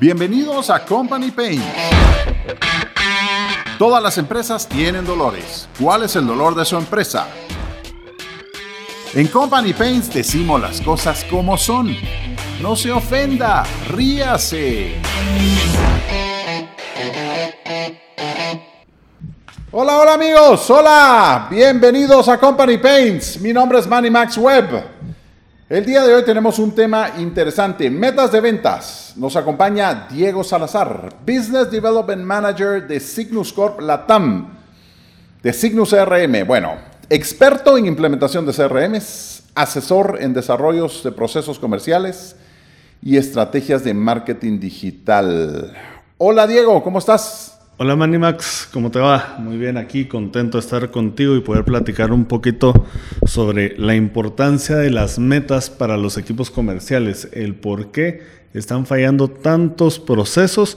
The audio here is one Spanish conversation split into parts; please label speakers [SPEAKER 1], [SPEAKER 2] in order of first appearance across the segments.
[SPEAKER 1] Bienvenidos a Company Pain. Todas las empresas tienen dolores. ¿Cuál es el dolor de su empresa? En Company Paints decimos las cosas como son. No se ofenda, ríase. Hola, hola amigos, hola, bienvenidos a Company Paints. Mi nombre es Manny Max Webb. El día de hoy tenemos un tema interesante, metas de ventas. Nos acompaña Diego Salazar, Business Development Manager de Signus Corp Latam, de Signus CRM. Bueno, experto en implementación de CRMs, asesor en desarrollos de procesos comerciales y estrategias de marketing digital. Hola Diego, ¿cómo estás?
[SPEAKER 2] Hola Manimax, ¿cómo te va? Muy bien, aquí contento de estar contigo y poder platicar un poquito sobre la importancia de las metas para los equipos comerciales, el por qué están fallando tantos procesos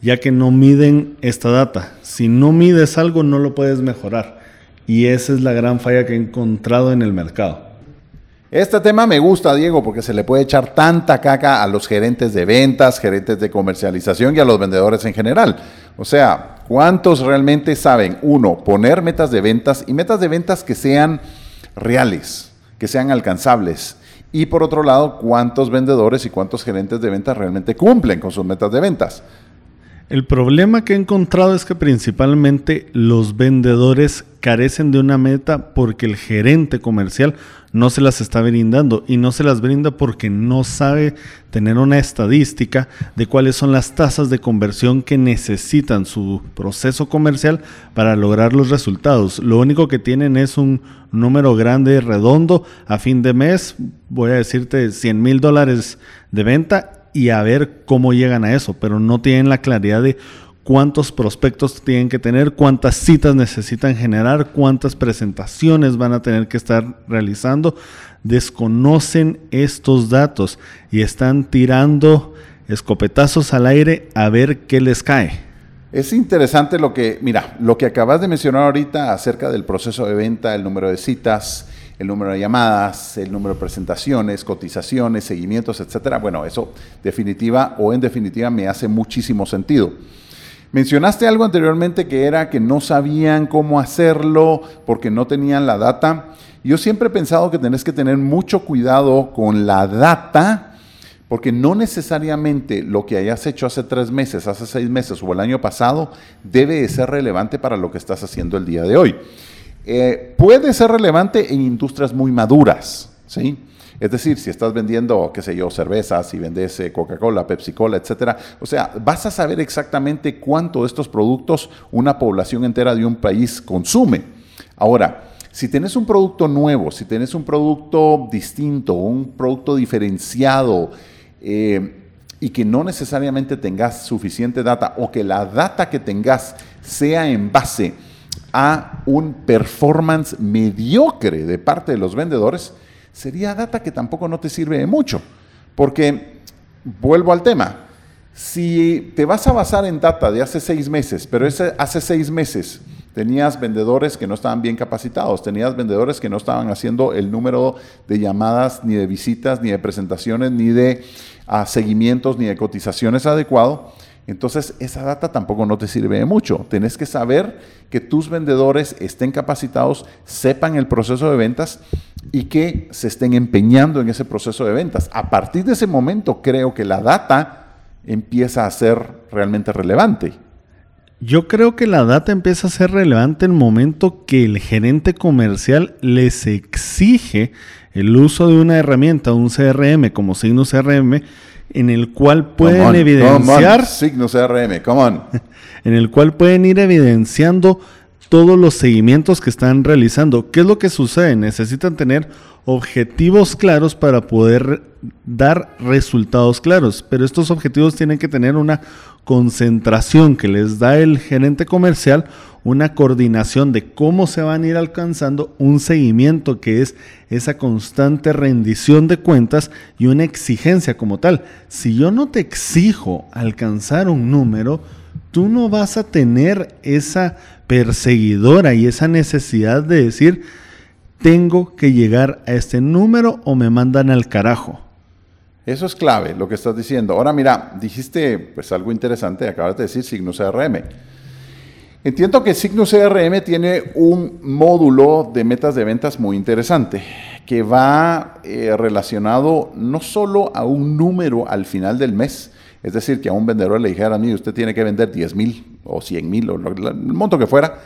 [SPEAKER 2] ya que no miden esta data. Si no mides algo no lo puedes mejorar y esa es la gran falla que he encontrado en el mercado.
[SPEAKER 1] Este tema me gusta, Diego, porque se le puede echar tanta caca a los gerentes de ventas, gerentes de comercialización y a los vendedores en general. O sea, ¿cuántos realmente saben, uno, poner metas de ventas y metas de ventas que sean reales, que sean alcanzables? Y por otro lado, ¿cuántos vendedores y cuántos gerentes de ventas realmente cumplen con sus metas de ventas?
[SPEAKER 2] El problema que he encontrado es que principalmente los vendedores carecen de una meta porque el gerente comercial no se las está brindando y no se las brinda porque no sabe tener una estadística de cuáles son las tasas de conversión que necesitan su proceso comercial para lograr los resultados. Lo único que tienen es un número grande, redondo, a fin de mes, voy a decirte 100 mil dólares de venta y a ver cómo llegan a eso, pero no tienen la claridad de cuántos prospectos tienen que tener, cuántas citas necesitan generar, cuántas presentaciones van a tener que estar realizando. Desconocen estos datos y están tirando escopetazos al aire a ver qué les cae.
[SPEAKER 1] Es interesante lo que, mira, lo que acabas de mencionar ahorita acerca del proceso de venta, el número de citas, el número de llamadas, el número de presentaciones, cotizaciones, seguimientos, etcétera. Bueno, eso definitiva o en definitiva me hace muchísimo sentido. Mencionaste algo anteriormente que era que no sabían cómo hacerlo porque no tenían la data. Yo siempre he pensado que tenés que tener mucho cuidado con la data porque no necesariamente lo que hayas hecho hace tres meses, hace seis meses o el año pasado debe de ser relevante para lo que estás haciendo el día de hoy. Eh, puede ser relevante en industrias muy maduras, ¿sí? Es decir, si estás vendiendo, qué sé yo, cervezas, si vendes eh, Coca-Cola, Pepsi-Cola, etcétera, o sea, vas a saber exactamente cuánto de estos productos una población entera de un país consume. Ahora, si tienes un producto nuevo, si tienes un producto distinto, un producto diferenciado, eh, y que no necesariamente tengas suficiente data o que la data que tengas sea en base a un performance mediocre de parte de los vendedores, sería data que tampoco no te sirve de mucho. Porque, vuelvo al tema, si te vas a basar en data de hace seis meses, pero ese, hace seis meses tenías vendedores que no estaban bien capacitados, tenías vendedores que no estaban haciendo el número de llamadas, ni de visitas, ni de presentaciones, ni de ah, seguimientos, ni de cotizaciones adecuado, entonces, esa data tampoco no te sirve de mucho. Tienes que saber que tus vendedores estén capacitados, sepan el proceso de ventas y que se estén empeñando en ese proceso de ventas. A partir de ese momento, creo que la data empieza a ser realmente relevante.
[SPEAKER 2] Yo creo que la data empieza a ser relevante en el momento que el gerente comercial les exige el uso de una herramienta, un CRM como signo CRM, en el cual pueden evidenciar
[SPEAKER 1] signos CRM, come on.
[SPEAKER 2] en el cual pueden ir evidenciando todos los seguimientos que están realizando. ¿Qué es lo que sucede? Necesitan tener objetivos claros para poder dar resultados claros, pero estos objetivos tienen que tener una concentración que les da el gerente comercial, una coordinación de cómo se van a ir alcanzando, un seguimiento que es esa constante rendición de cuentas y una exigencia como tal. Si yo no te exijo alcanzar un número, tú no vas a tener esa perseguidora y esa necesidad de decir, tengo que llegar a este número o me mandan al carajo.
[SPEAKER 1] Eso es clave, lo que estás diciendo. Ahora mira, dijiste pues algo interesante, acabas de decir Signus CRM. Entiendo que Signus CRM tiene un módulo de metas de ventas muy interesante, que va eh, relacionado no solo a un número al final del mes, es decir, que a un vendedor le dijera, mí usted tiene que vender 10 mil o 100 mil o el monto que fuera,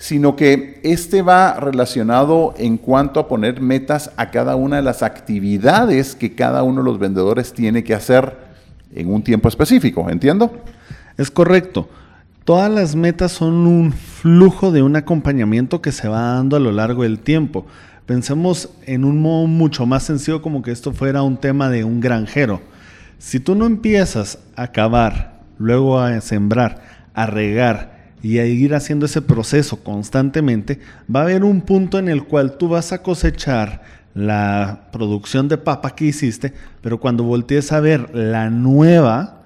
[SPEAKER 1] sino que este va relacionado en cuanto a poner metas a cada una de las actividades que cada uno de los vendedores tiene que hacer en un tiempo específico, ¿entiendo?
[SPEAKER 2] Es correcto. Todas las metas son un flujo de un acompañamiento que se va dando a lo largo del tiempo. Pensemos en un modo mucho más sencillo como que esto fuera un tema de un granjero. Si tú no empiezas a cavar, luego a sembrar, a regar, y a ir haciendo ese proceso constantemente, va a haber un punto en el cual tú vas a cosechar la producción de papa que hiciste, pero cuando voltees a ver la nueva,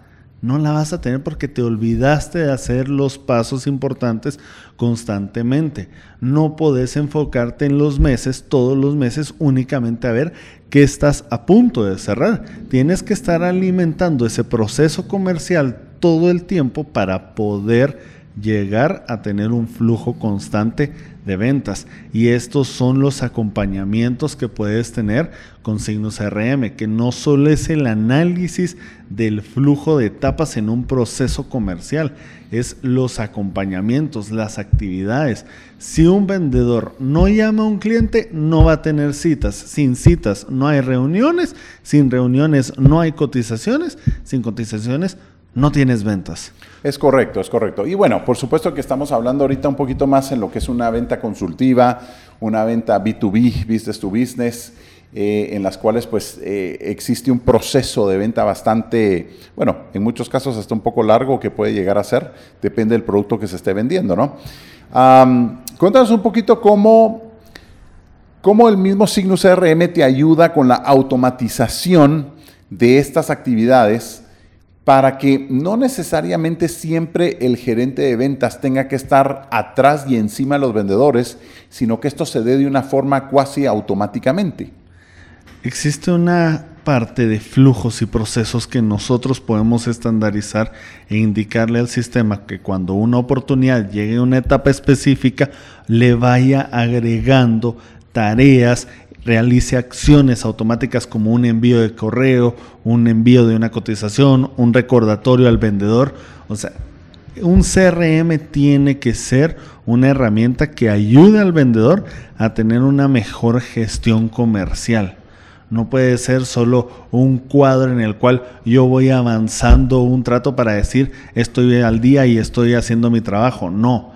[SPEAKER 2] no la vas a tener porque te olvidaste de hacer los pasos importantes constantemente. No podés enfocarte en los meses, todos los meses, únicamente a ver qué estás a punto de cerrar. Tienes que estar alimentando ese proceso comercial todo el tiempo para poder llegar a tener un flujo constante de ventas. Y estos son los acompañamientos que puedes tener con Signos RM, que no solo es el análisis del flujo de etapas en un proceso comercial, es los acompañamientos, las actividades. Si un vendedor no llama a un cliente, no va a tener citas. Sin citas no hay reuniones, sin reuniones no hay cotizaciones, sin cotizaciones no tienes ventas.
[SPEAKER 1] Es correcto, es correcto. Y bueno, por supuesto que estamos hablando ahorita un poquito más en lo que es una venta consultiva, una venta B2B, business to business, eh, en las cuales pues eh, existe un proceso de venta bastante, bueno, en muchos casos hasta un poco largo que puede llegar a ser, depende del producto que se esté vendiendo, ¿no? cuéntanos un poquito cómo, cómo el mismo Signus CRM te ayuda con la automatización de estas actividades para que no necesariamente siempre el gerente de ventas tenga que estar atrás y encima de los vendedores, sino que esto se dé de una forma cuasi automáticamente.
[SPEAKER 2] Existe una parte de flujos y procesos que nosotros podemos estandarizar e indicarle al sistema que cuando una oportunidad llegue a una etapa específica le vaya agregando tareas realice acciones automáticas como un envío de correo, un envío de una cotización, un recordatorio al vendedor. O sea, un CRM tiene que ser una herramienta que ayude al vendedor a tener una mejor gestión comercial. No puede ser solo un cuadro en el cual yo voy avanzando un trato para decir estoy al día y estoy haciendo mi trabajo. No,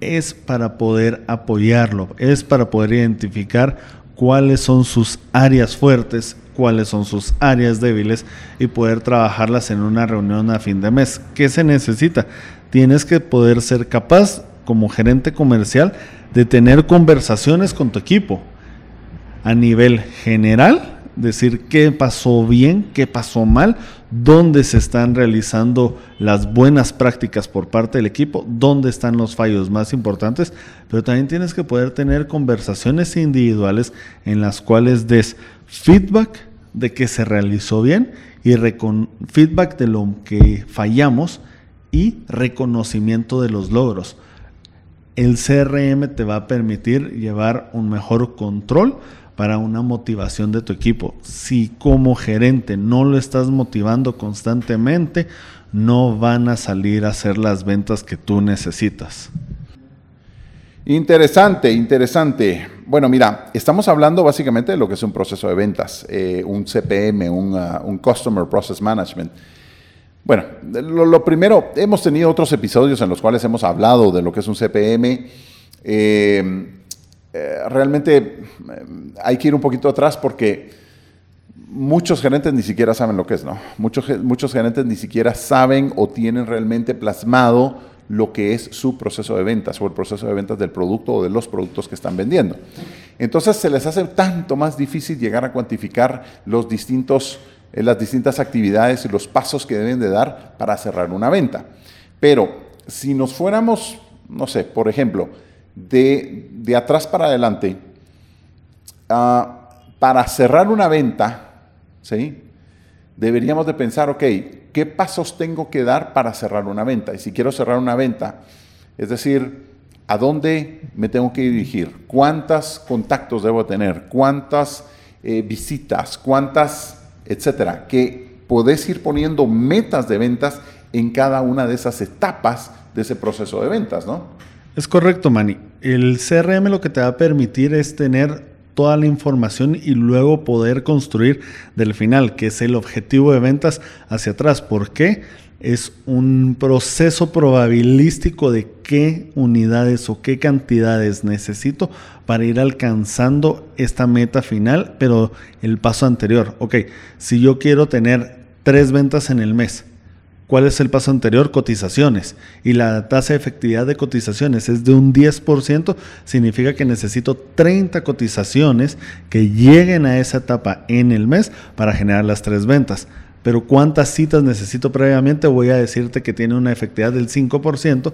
[SPEAKER 2] es para poder apoyarlo, es para poder identificar cuáles son sus áreas fuertes, cuáles son sus áreas débiles y poder trabajarlas en una reunión a fin de mes. ¿Qué se necesita? Tienes que poder ser capaz como gerente comercial de tener conversaciones con tu equipo a nivel general decir qué pasó bien, qué pasó mal, dónde se están realizando las buenas prácticas por parte del equipo, dónde están los fallos más importantes, pero también tienes que poder tener conversaciones individuales en las cuales des feedback de que se realizó bien y feedback de lo que fallamos y reconocimiento de los logros. El CRM te va a permitir llevar un mejor control para una motivación de tu equipo. Si como gerente no lo estás motivando constantemente, no van a salir a hacer las ventas que tú necesitas.
[SPEAKER 1] Interesante, interesante. Bueno, mira, estamos hablando básicamente de lo que es un proceso de ventas, eh, un CPM, uh, un, Customer Process Management. Bueno, lo, primero, hemos tenido otros episodios en los cuales hemos hablado de lo que es un CPM. Eh, eh, realmente eh, hay que ir un poquito atrás porque muchos gerentes ni siquiera saben lo que es, ¿no? Muchos, muchos gerentes ni siquiera saben o tienen realmente plasmado lo que es su proceso de ventas o el proceso de ventas del producto o de los productos que están vendiendo. Entonces se les hace tanto más difícil llegar a cuantificar los distintos, eh, las distintas actividades y los pasos que deben de dar para cerrar una venta. Pero si nos fuéramos, no sé, por ejemplo, de, atrás para adelante, ah, para cerrar una venta, ¿sí? deberíamos de pensar, ok, ¿qué pasos tengo que dar para cerrar una venta? Y si quiero cerrar una venta, es decir, ¿a dónde me tengo que dirigir? ¿Cuántos contactos debo tener? ¿Cuántas eh, visitas? ¿Cuántas, etcétera? Que podés ir poniendo metas de ventas en cada una de esas etapas de ese proceso de ventas, ¿no?
[SPEAKER 2] Es correcto, Manny. El CRM lo que te va a permitir es tener toda la información y luego poder construir del final, que es el objetivo de ventas hacia atrás. ¿Por qué? Es un proceso probabilístico de qué unidades o qué cantidades necesito para ir alcanzando esta meta final, pero el paso anterior. Ok, si yo quiero tener tres ventas en el mes, ¿Cuál es el paso anterior? Cotizaciones. Y la tasa de efectividad de cotizaciones es de un 10%, significa que necesito 30 cotizaciones que lleguen a esa etapa en el mes para generar las tres ventas. Pero ¿cuántas citas necesito previamente? Voy a decirte que tiene una efectividad del 5%,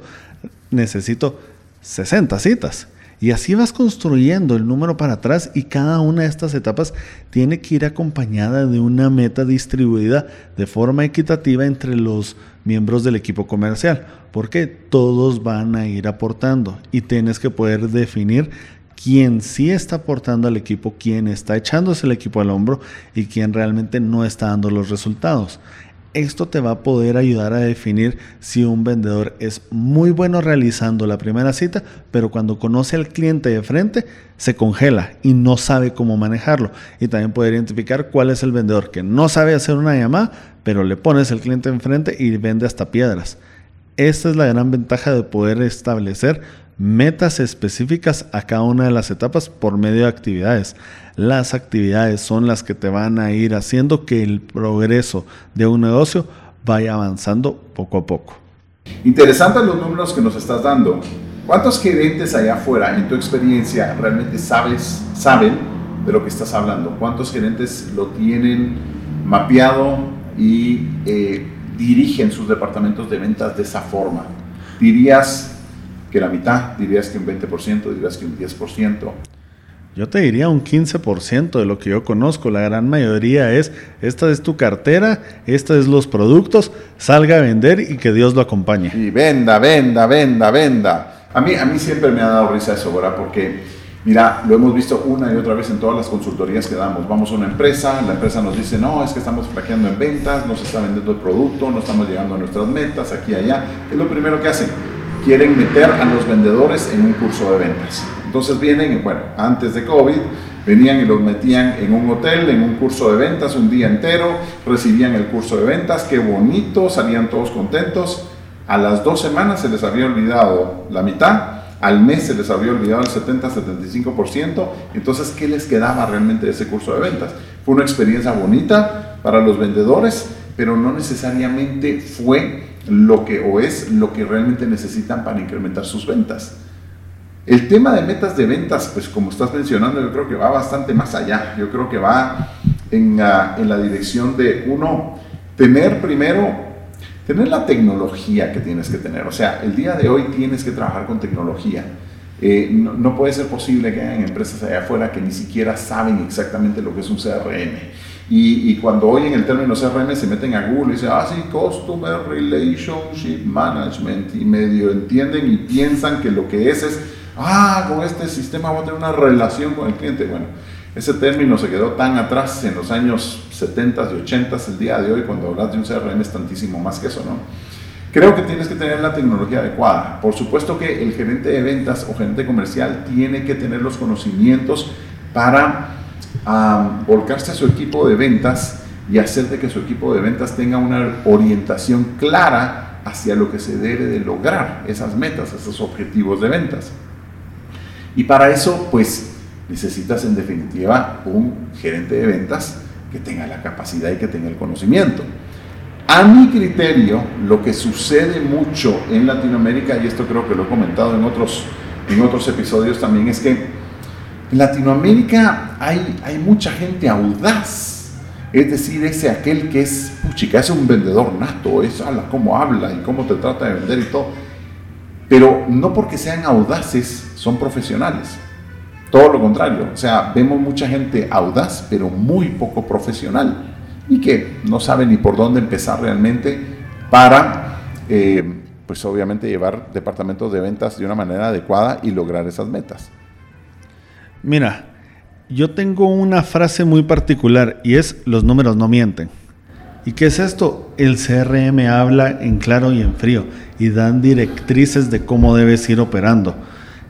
[SPEAKER 2] necesito 60 citas. Y así vas construyendo el número para atrás y cada una de estas etapas tiene que ir acompañada de una meta distribuida de forma equitativa entre los miembros del equipo comercial, porque todos van a ir aportando y tienes que poder definir quién sí está aportando al equipo, quién está echándose el equipo al hombro y quién realmente no está dando los resultados. Esto te va a poder ayudar a definir si un vendedor es muy bueno realizando la primera cita, pero cuando conoce al cliente de frente se congela y no sabe cómo manejarlo. Y también poder identificar cuál es el vendedor que no sabe hacer una llamada, pero le pones el cliente enfrente y vende hasta piedras. Esta es la gran ventaja de poder establecer metas específicas a cada una de las etapas por medio de actividades. Las actividades son las que te van a ir haciendo que el progreso de un negocio vaya avanzando poco a poco.
[SPEAKER 1] Interesantes los números que nos estás dando. ¿Cuántos gerentes allá afuera, en tu experiencia, realmente sabes, saben de lo que estás hablando? ¿Cuántos gerentes lo tienen mapeado y eh, dirigen sus departamentos de ventas de esa forma? ¿Dirías que la mitad? ¿Dirías que un 20%? ¿Dirías que un 10%?
[SPEAKER 2] Yo te diría un 15% de lo que yo conozco. La gran mayoría es, esta es tu cartera, esta es los productos, salga a vender y que Dios lo acompañe.
[SPEAKER 1] Y venda, venda, venda, venda. A mí, a mí siempre me ha dado risa eso, ¿verdad? Porque, mira, lo hemos visto una y otra vez en todas las consultorías que damos. Vamos a una empresa, la empresa nos dice, no, es que estamos flaqueando en ventas, no se está vendiendo el producto, no estamos llegando a nuestras metas, aquí y allá. ¿Qué es lo primero que hacen? Quieren meter a los vendedores en un curso de ventas. Entonces vienen, bueno, antes de COVID, venían y los metían en un hotel, en un curso de ventas, un día entero, recibían el curso de ventas, qué bonito, salían todos contentos. A las dos semanas se les había olvidado la mitad, al mes se les había olvidado el 70-75%, entonces, ¿qué les quedaba realmente de ese curso de ventas? Fue una experiencia bonita para los vendedores, pero no necesariamente fue lo que o es lo que realmente necesitan para incrementar sus ventas. El tema de metas de ventas, pues como estás mencionando, yo creo que va bastante más allá. Yo creo que va en, la dirección de, uno, tener primero, tener la tecnología que tienes que tener. O sea, el día de hoy tienes que trabajar con tecnología. Eh, no, puede ser posible que hayan empresas allá afuera que ni siquiera saben exactamente lo que es un CRM. Y, y, cuando oyen el término CRM se meten a Google y dicen, ah, sí, Customer Relationship Management, y medio entienden y piensan que lo que es es ah, con este sistema voy a tener una relación con el cliente. Bueno, ese término se quedó tan atrás en los años 70 y 80, el día de hoy cuando hablas de un CRM es tantísimo más que eso, ¿no? Creo que tienes que tener la tecnología adecuada. Por supuesto que el gerente de ventas o gerente comercial tiene que tener los conocimientos para volcarse a su equipo de ventas y hacer de que su equipo de ventas tenga una orientación clara hacia lo que se debe de lograr, esas metas, esos objetivos de ventas. Y para eso, pues, necesitas en definitiva un gerente de ventas que tenga la capacidad y que tenga el conocimiento. A mi criterio, lo que sucede mucho en Latinoamérica, y esto creo que lo he comentado en otros, en otros episodios también, es que en Latinoamérica hay, hay mucha gente audaz. Es decir, ese aquel que es, puchica, es un vendedor nato, es ala, cómo habla y cómo te trata de vender y todo. Pero no porque sean audaces son profesionales. Todo lo contrario. O sea, vemos mucha gente audaz, pero muy poco profesional. y que no sabe ni por dónde empezar realmente para, eh, pues obviamente, llevar departamentos de ventas de una manera adecuada y lograr esas metas.
[SPEAKER 2] Mira, yo tengo una frase muy particular y es los números no mienten. ¿Y qué es esto? El CRM habla en claro y en frío y dan directrices de cómo debes ir operando.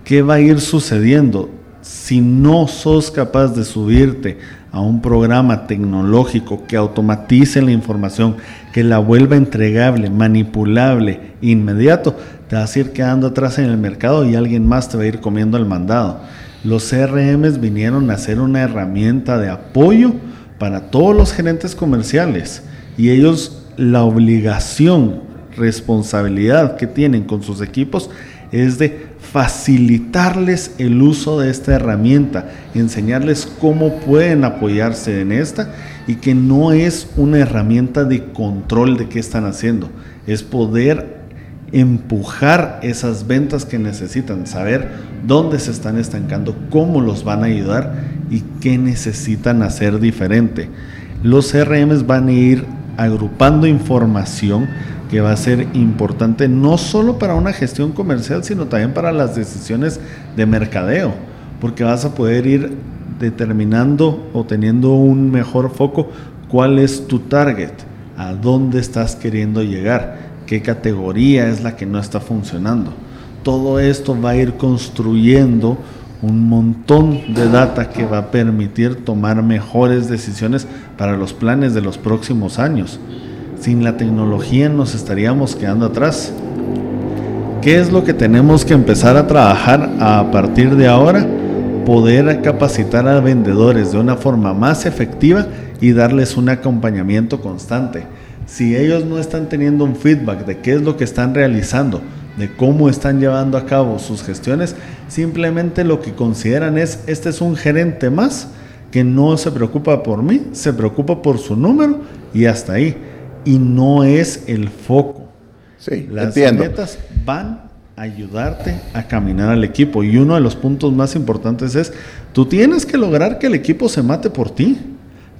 [SPEAKER 2] ¿Qué va a ir sucediendo? Si no sos capaz de subirte a un programa tecnológico que automatice la información, que la vuelva entregable, manipulable, inmediato, te vas a ir quedando atrás en el mercado y alguien más te va a ir comiendo el mandado. Los CRMs vinieron a ser una herramienta de apoyo para todos los gerentes comerciales y ellos la obligación, responsabilidad que tienen con sus equipos es de facilitarles el uso de esta herramienta, enseñarles cómo pueden apoyarse en esta y que no es una herramienta de control de qué están haciendo, es poder empujar esas ventas que necesitan, saber dónde se están estancando, cómo los van a ayudar y qué necesitan hacer diferente. Los CRMs van a ir agrupando información que va a ser importante no solo para una gestión comercial, sino también para las decisiones de mercadeo, porque vas a poder ir determinando o teniendo un mejor foco cuál es tu target, a dónde estás queriendo llegar, qué categoría es la que no está funcionando. Todo esto va a ir construyendo un montón de data que va a permitir tomar mejores decisiones para los planes de los próximos años. Sin la tecnología nos estaríamos quedando atrás. ¿Qué es lo que tenemos que empezar a trabajar a partir de ahora? Poder capacitar a vendedores de una forma más efectiva y darles un acompañamiento constante. Si ellos no están teniendo un feedback de qué es lo que están realizando, de cómo están llevando a cabo sus gestiones, simplemente lo que consideran es, este es un gerente más que no se preocupa por mí, se preocupa por su número y hasta ahí. Y no es el foco.
[SPEAKER 1] Sí,
[SPEAKER 2] Las metas van a ayudarte a caminar al equipo. Y uno de los puntos más importantes es, tú tienes que lograr que el equipo se mate por ti.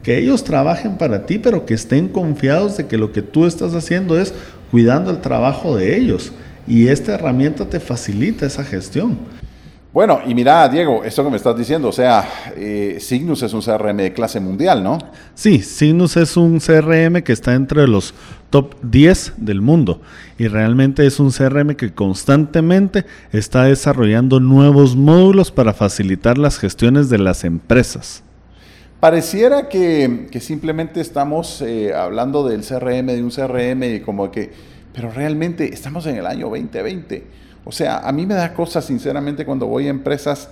[SPEAKER 2] Que ellos trabajen para ti, pero que estén confiados de que lo que tú estás haciendo es cuidando el trabajo de ellos y esta herramienta te facilita esa gestión.
[SPEAKER 1] Bueno, y mira, Diego, esto que me estás diciendo, o sea, eh, Signus es un CRM de clase mundial, ¿no?
[SPEAKER 2] Sí, Signus es un CRM que está entre los top 10 del mundo y realmente es un CRM que constantemente está desarrollando nuevos módulos para facilitar las gestiones de las empresas.
[SPEAKER 1] Pareciera que, simplemente estamos eh, hablando del CRM, de un CRM y como que pero realmente estamos en el año 2020. O sea, a mí me da cosas, sinceramente, cuando voy a empresas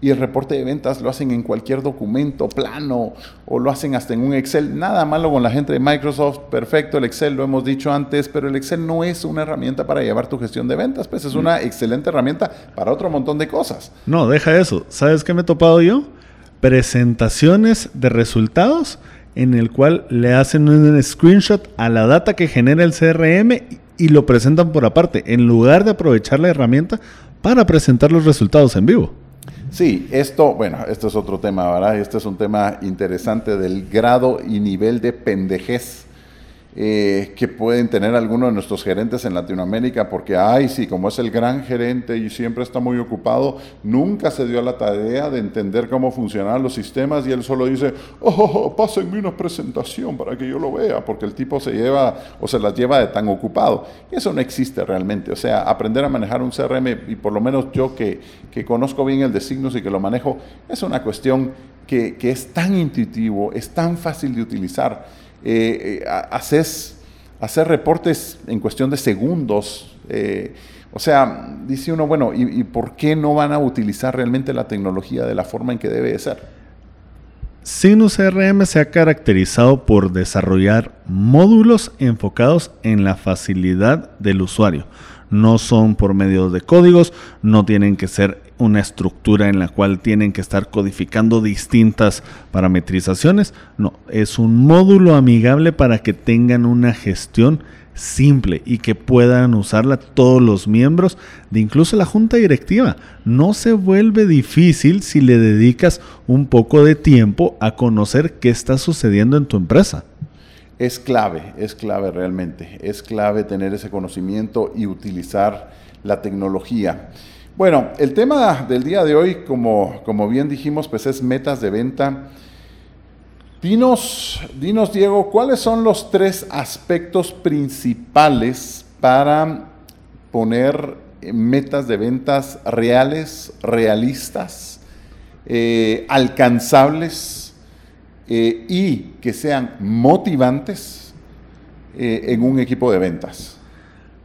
[SPEAKER 1] y el reporte de ventas lo hacen en cualquier documento plano o lo hacen hasta en un Excel. Nada malo con la gente de Microsoft, perfecto, el Excel lo hemos dicho antes, pero el Excel no es una herramienta para llevar tu gestión de ventas, pues es una excelente herramienta para otro montón de cosas.
[SPEAKER 2] No, deja eso. ¿Sabes qué me he topado yo? Presentaciones de resultados en el cual le hacen un screenshot a la data que genera el CRM y lo presentan por aparte, en lugar de aprovechar la herramienta para presentar los resultados en vivo.
[SPEAKER 1] Sí, esto, bueno, esto es otro tema, ¿verdad? Este es un tema interesante del grado y nivel de pendejez eh, que pueden tener algunos de nuestros gerentes en Latinoamérica, porque, ay, sí, como es el gran gerente y siempre está muy ocupado, nunca se dio la tarea de entender cómo funcionan los sistemas y él solo dice, oh, oh, oh, pásenme una presentación para que yo lo vea, porque el tipo se lleva o se las lleva de tan ocupado. Y eso no existe realmente. O sea, aprender a manejar un CRM, y por lo menos yo que, que conozco bien el de signos y que lo manejo, es una cuestión que, que es tan intuitivo, es tan fácil de utilizar eh, eh hacer reportes en cuestión de segundos. Eh, o sea, dice uno, bueno, ¿y, por qué no van a utilizar realmente la tecnología de la forma en que debe de ser?
[SPEAKER 2] Sinus CRM se ha caracterizado por desarrollar módulos enfocados en la facilidad del usuario. No son por medio de códigos, no tienen que ser una estructura en la cual tienen que estar codificando distintas parametrizaciones. No, es un módulo amigable para que tengan una gestión simple y que puedan usarla todos los miembros de incluso la junta directiva. No se vuelve difícil si le dedicas un poco de tiempo a conocer qué está sucediendo en tu empresa.
[SPEAKER 1] Es clave, es clave realmente. Es clave tener ese conocimiento y utilizar la tecnología. Bueno, el tema del día de hoy, como, como bien dijimos, pues es metas de venta. Dinos, dinos, Diego, ¿cuáles son los tres aspectos principales para poner metas de ventas reales, realistas, eh, alcanzables eh, y que sean motivantes eh, en un equipo de ventas?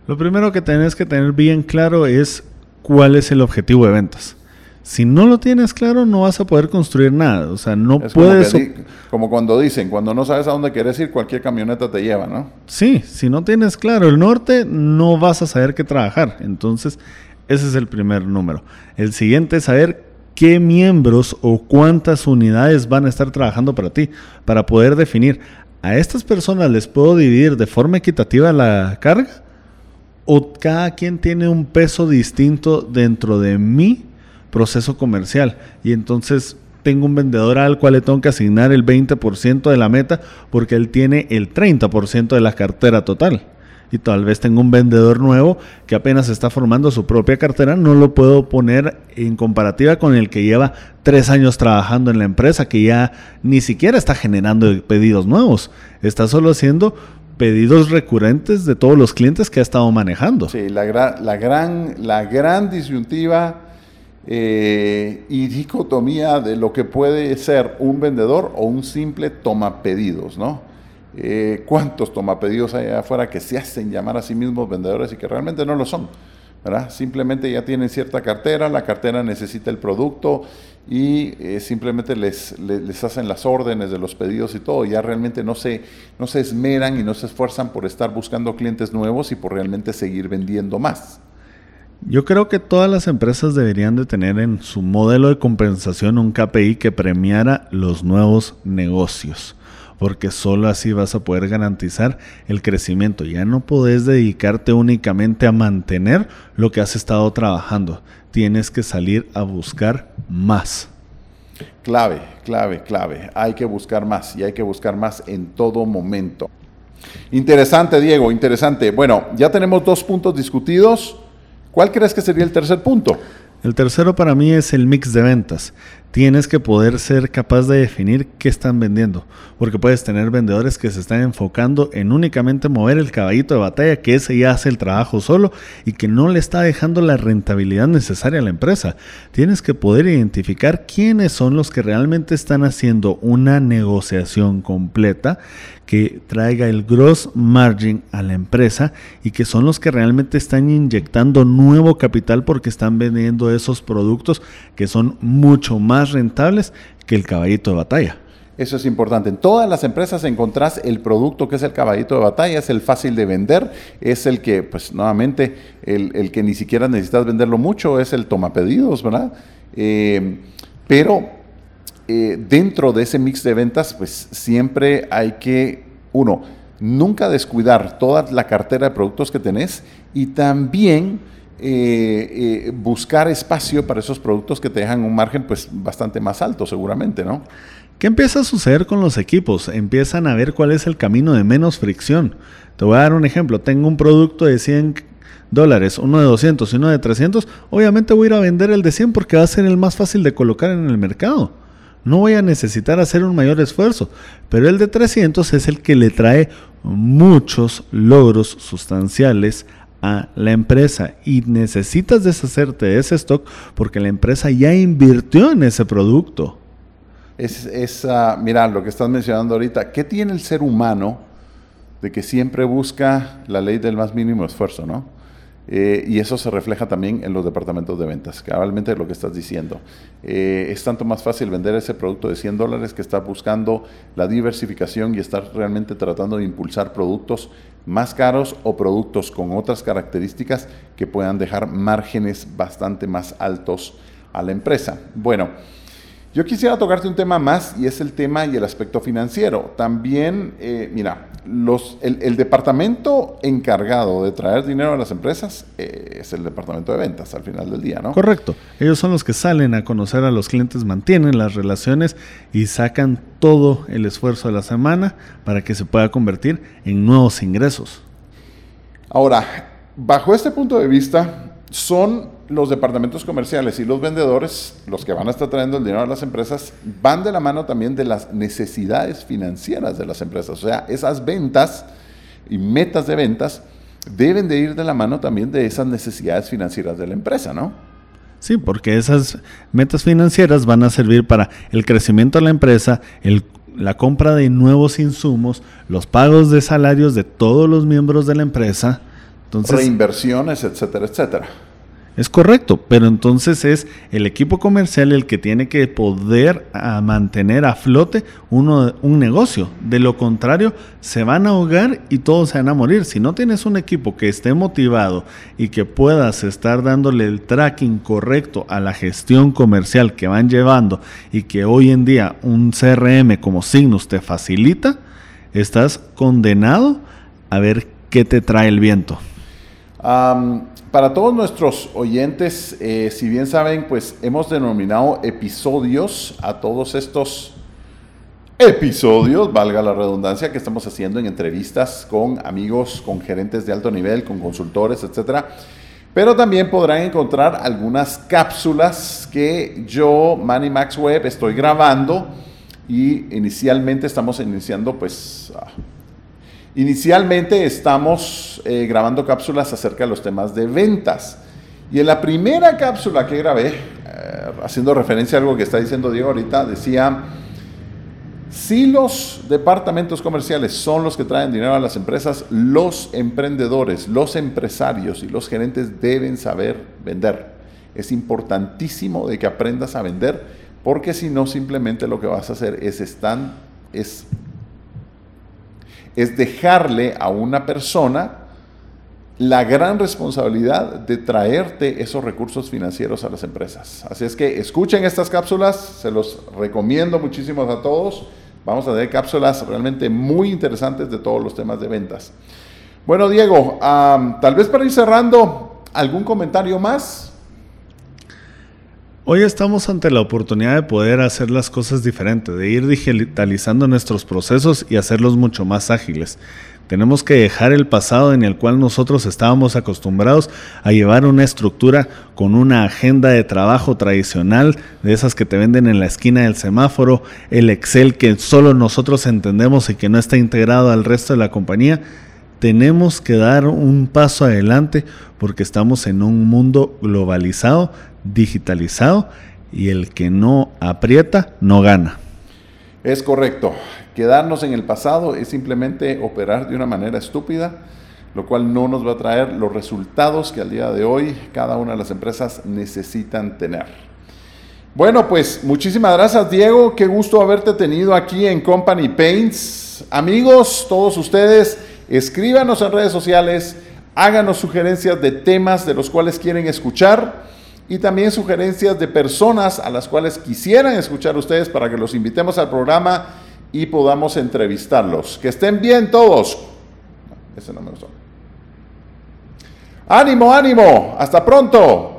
[SPEAKER 2] Lo primero que tenés que tener bien claro es cuál es el objetivo de ventas. Si no lo tienes claro, no vas a poder construir nada. O sea, no puedes.
[SPEAKER 1] Como, como, cuando dicen, cuando no sabes a dónde quieres ir, cualquier camioneta te lleva, ¿no?
[SPEAKER 2] Sí, si no tienes claro el norte, no vas a saber qué trabajar. Entonces, ese es el primer número. El siguiente es saber qué miembros o cuántas unidades van a estar trabajando para ti, para poder definir a estas personas les puedo dividir de forma equitativa la carga o cada quien tiene un peso distinto dentro de mi proceso comercial. Y entonces tengo un vendedor al cual le tengo que asignar el 20% de la meta porque él tiene el 30% de la cartera total. Y tal vez tengo un vendedor nuevo que apenas está formando su propia cartera, no lo puedo poner en comparativa con el que lleva tres años trabajando en la empresa, que ya ni siquiera está generando pedidos nuevos, está solo haciendo pedidos recurrentes de todos los clientes que ha estado manejando.
[SPEAKER 1] Sí, la, la, gran, la gran disyuntiva eh, y dicotomía de lo que puede ser un vendedor o un simple toma pedidos, ¿no? Eh, ¿Cuántos toma pedidos hay afuera que se hacen llamar a sí mismos vendedores y que realmente no lo son? ¿verdad? Simplemente ya tienen cierta cartera, la cartera necesita el producto y eh, simplemente les, les, hacen las órdenes de los pedidos y todo. Ya realmente no se, no se esmeran y no se esfuerzan por estar buscando clientes nuevos y por realmente seguir vendiendo más.
[SPEAKER 2] Yo creo que todas las empresas deberían de tener en su modelo de compensación un KPI que premiara los nuevos negocios porque solo así vas a poder garantizar el crecimiento. Ya no podés dedicarte únicamente a mantener lo que has estado trabajando. Tienes que salir a buscar más.
[SPEAKER 1] Clave, clave, clave. Hay que buscar más y hay que buscar más en todo momento. Interesante, Diego, interesante. Bueno, ya tenemos dos puntos discutidos. ¿Cuál crees que sería el tercer punto?
[SPEAKER 2] El tercero para mí es el mix de ventas tienes que poder ser capaz de definir qué están vendiendo. Porque puedes tener vendedores que se están enfocando en únicamente mover el caballito de batalla, que ese ya hace el trabajo solo y que no le está dejando la rentabilidad necesaria a la empresa. Tienes que poder identificar quiénes son los que realmente están haciendo una negociación completa que traiga el gross margin a la empresa y que son los que realmente están inyectando nuevo capital porque están vendiendo esos productos que son mucho más rentables que el caballito de batalla.
[SPEAKER 1] Eso es importante. En todas las empresas encontrás el producto que es el caballito de batalla, es el fácil de vender, es el que, pues nuevamente, el, que ni siquiera necesitas venderlo mucho, es el toma pedidos, ¿verdad? Eh, pero eh, dentro de ese mix de ventas, pues siempre hay que, uno, nunca descuidar toda la cartera de productos que tenés y también eh, eh, buscar espacio para esos productos que te dejan un margen pues bastante más alto seguramente, ¿no?
[SPEAKER 2] ¿Qué empieza a suceder con los equipos? Empiezan a ver cuál es el camino de menos fricción. Te voy a dar un ejemplo. Tengo un producto de 100 dólares, uno de 200 y uno de 300. Obviamente voy a ir a vender el de 100 porque va a ser el más fácil de colocar en el mercado. No voy a necesitar hacer un mayor esfuerzo, pero el de 300 es el que le trae muchos logros sustanciales la empresa y necesitas deshacerte de ese stock porque la empresa ya invirtió en ese producto.
[SPEAKER 1] Es, es mira, lo que estás mencionando ahorita, ¿qué tiene el ser humano de que siempre busca la ley del más mínimo esfuerzo, no? Eh, y eso se refleja también en los departamentos de ventas, cabalmente lo que estás diciendo. Eh, es tanto más fácil vender ese producto de 100 dólares que estar buscando la diversificación y estar realmente tratando de impulsar productos más caros o productos con otras características que puedan dejar márgenes bastante más altos a la empresa. Bueno, Yo quisiera tocarte un tema más y es el tema y el aspecto financiero. También, eh, mira, los, el, departamento encargado de traer dinero a las empresas eh, es el departamento de ventas al final del día, ¿no?
[SPEAKER 2] Correcto. Ellos son los que salen a conocer a los clientes, mantienen las relaciones y sacan todo el esfuerzo de la semana para que se pueda convertir en nuevos ingresos.
[SPEAKER 1] Ahora, bajo este punto de vista, son los departamentos comerciales y los vendedores, los que van a estar trayendo el dinero a las empresas, van de la mano también de las necesidades financieras de las empresas. O sea, esas ventas y metas de ventas deben de ir de la mano también de esas necesidades financieras de la empresa, ¿no?
[SPEAKER 2] Sí, porque esas metas financieras van a servir para el crecimiento de la empresa, la compra de nuevos insumos, los pagos de salarios de todos los miembros de la empresa.
[SPEAKER 1] Entonces, Reinversiones, etcétera, etcétera.
[SPEAKER 2] Es correcto, pero entonces es el equipo comercial el que tiene que poder mantener a flote uno, un negocio. De lo contrario, se van a ahogar y todos se van a morir. Si no tienes un equipo que esté motivado y que puedas estar dándole el tracking correcto a la gestión comercial que van llevando y que hoy en día un CRM como Signus te facilita, estás condenado a ver qué te trae el viento
[SPEAKER 1] para todos nuestros oyentes, eh, si bien saben, pues hemos denominado episodios a todos estos episodios, valga la redundancia, que estamos haciendo en entrevistas con amigos, con gerentes de alto nivel, con consultores, etcétera. Pero también podrán encontrar algunas cápsulas que yo, Manny Max Web, estoy grabando y inicialmente estamos iniciando pues Inicialmente estamos eh, grabando cápsulas acerca de los temas de ventas. Y en la primera cápsula que grabé, eh, haciendo referencia a algo que está diciendo Diego ahorita, decía, si los departamentos comerciales son los que traen dinero a las empresas, los emprendedores, los empresarios y los gerentes deben saber vender. Es importantísimo de que aprendas a vender, porque si no, simplemente lo que vas a hacer es, están, es es dejarle a una persona la gran responsabilidad de traerte esos recursos financieros a las empresas. Así es que escuchen estas cápsulas, se los recomiendo muchísimo a todos. Vamos a tener cápsulas realmente muy interesantes de todos los temas de ventas. Bueno, Diego, tal vez para ir cerrando, ¿algún comentario más?
[SPEAKER 2] Hoy estamos ante la oportunidad de poder hacer las cosas diferentes, de ir digitalizando nuestros procesos y hacerlos mucho más ágiles. Tenemos que dejar el pasado en el cual nosotros estábamos acostumbrados a llevar una estructura con una agenda de trabajo tradicional, de esas que te venden en la esquina del semáforo, el Excel que solo nosotros entendemos y que no está integrado al resto de la compañía. Tenemos que dar un paso adelante porque estamos en un mundo globalizado digitalizado y el que no aprieta no gana.
[SPEAKER 1] Es correcto. Quedarnos en el pasado es simplemente operar de una manera estúpida, lo cual no nos va a traer los resultados que al día de hoy cada una de las empresas necesitan tener. Bueno, pues muchísimas gracias Diego, qué gusto haberte tenido aquí en Company Paints. Amigos, todos ustedes, escríbanos en redes sociales, háganos sugerencias de temas de los cuales quieren escuchar y también sugerencias de personas a las cuales quisieran escuchar ustedes para que los invitemos al programa y podamos entrevistarlos. Que estén bien todos. Ese no me Ánimo, ánimo. Hasta pronto.